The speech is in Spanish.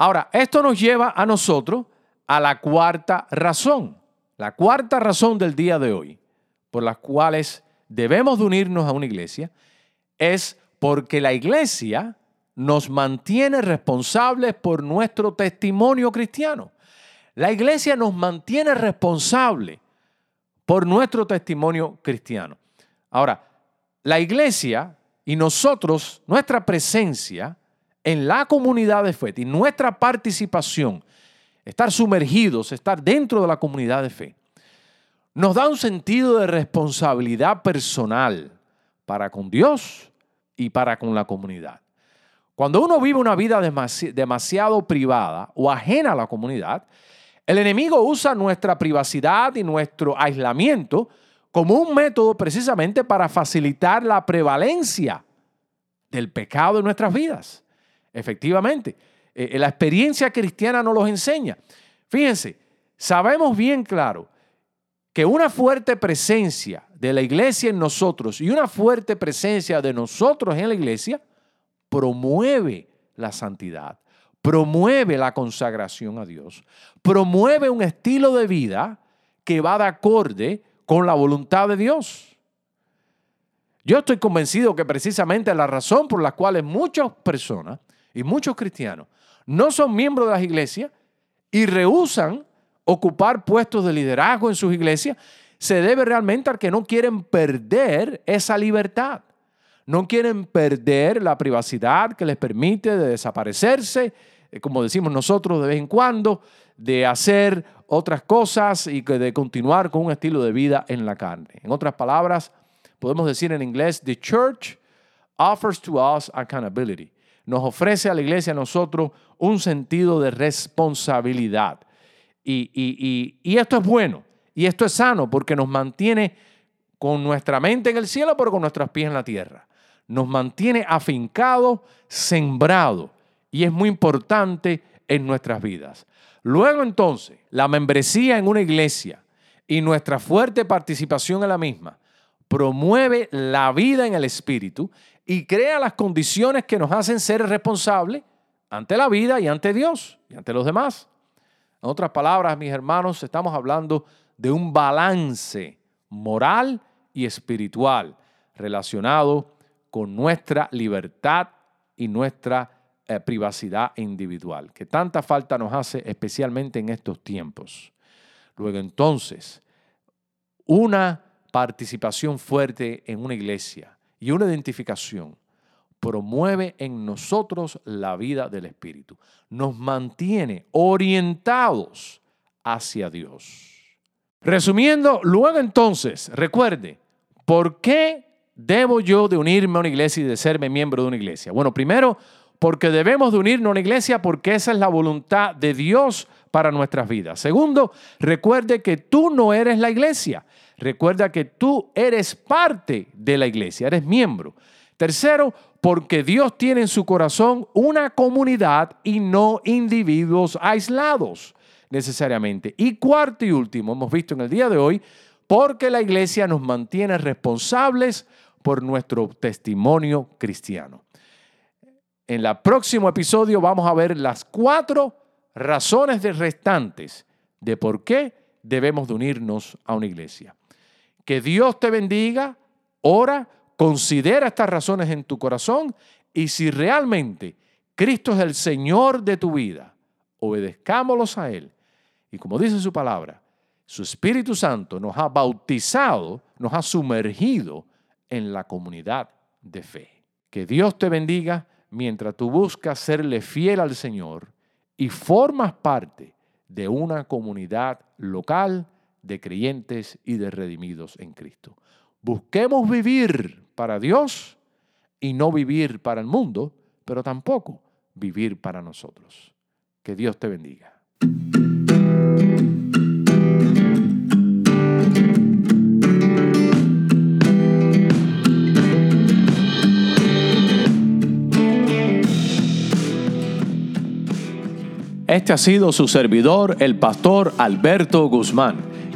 Ahora, esto nos lleva a nosotros a la cuarta razón, la cuarta razón del día de hoy, por las cuales debemos de unirnos a una iglesia, es porque la iglesia nos mantiene responsables por nuestro testimonio cristiano. La iglesia nos mantiene responsables por nuestro testimonio cristiano. Ahora, la iglesia y nosotros, nuestra presencia, en la comunidad de fe y nuestra participación, estar sumergidos, estar dentro de la comunidad de fe, nos da un sentido de responsabilidad personal para con Dios y para con la comunidad. Cuando uno vive una vida demasiado privada o ajena a la comunidad, el enemigo usa nuestra privacidad y nuestro aislamiento como un método precisamente para facilitar la prevalencia del pecado en nuestras vidas. Efectivamente, eh, la experiencia cristiana nos los enseña. Fíjense, sabemos bien claro que una fuerte presencia de la iglesia en nosotros y una fuerte presencia de nosotros en la iglesia promueve la santidad, promueve la consagración a Dios, promueve un estilo de vida que va de acorde con la voluntad de Dios. Yo estoy convencido que precisamente la razón por la cual muchas personas y muchos cristianos no son miembros de las iglesias y rehusan ocupar puestos de liderazgo en sus iglesias, se debe realmente a que no quieren perder esa libertad. No quieren perder la privacidad que les permite de desaparecerse, eh, como decimos nosotros de vez en cuando, de hacer otras cosas y de continuar con un estilo de vida en la carne. En otras palabras, podemos decir en inglés, the church offers to us accountability nos ofrece a la iglesia a nosotros un sentido de responsabilidad. Y, esto es bueno y esto es sano porque nos mantiene con nuestra mente en el cielo, pero con nuestros pies en la tierra. Nos mantiene afincados, sembrados. Y es muy importante en nuestras vidas. Luego entonces, la membresía en una iglesia y nuestra fuerte participación en la misma promueve la vida en el Espíritu y crea las condiciones que nos hacen ser responsables ante la vida y ante Dios y ante los demás. En otras palabras, mis hermanos, estamos hablando de un balance moral y espiritual relacionado con nuestra libertad y nuestra eh, privacidad individual, que tanta falta nos hace especialmente en estos tiempos. Luego entonces, una participación fuerte en una iglesia y una identificación promueve en nosotros la vida del Espíritu. Nos mantiene orientados hacia Dios. Resumiendo, luego entonces, recuerde, ¿por qué debo yo de unirme a una iglesia y de serme miembro de una iglesia? Bueno, primero, porque debemos de unirnos a una iglesia porque esa es la voluntad de Dios para nuestras vidas. Segundo, recuerde que tú no eres la iglesia. Recuerda que tú eres parte de la iglesia, eres miembro. Tercero, porque Dios tiene en su corazón una comunidad y no individuos aislados necesariamente. Y cuarto y último, hemos visto en el día de hoy, porque la iglesia nos mantiene responsables por nuestro testimonio cristiano. En el próximo episodio vamos a ver las cuatro razones restantes de por qué debemos de unirnos a una iglesia. Que Dios te bendiga, ora, considera estas razones en tu corazón y si realmente Cristo es el Señor de tu vida, obedezcámoslos a Él. Y como dice su palabra, su Espíritu Santo nos ha bautizado, nos ha sumergido en la comunidad de fe. Que Dios te bendiga mientras tú buscas serle fiel al Señor y formas parte de una comunidad local de creyentes y de redimidos en Cristo. Busquemos vivir para Dios y no vivir para el mundo, pero tampoco vivir para nosotros. Que Dios te bendiga. Este ha sido su servidor, el pastor Alberto Guzmán,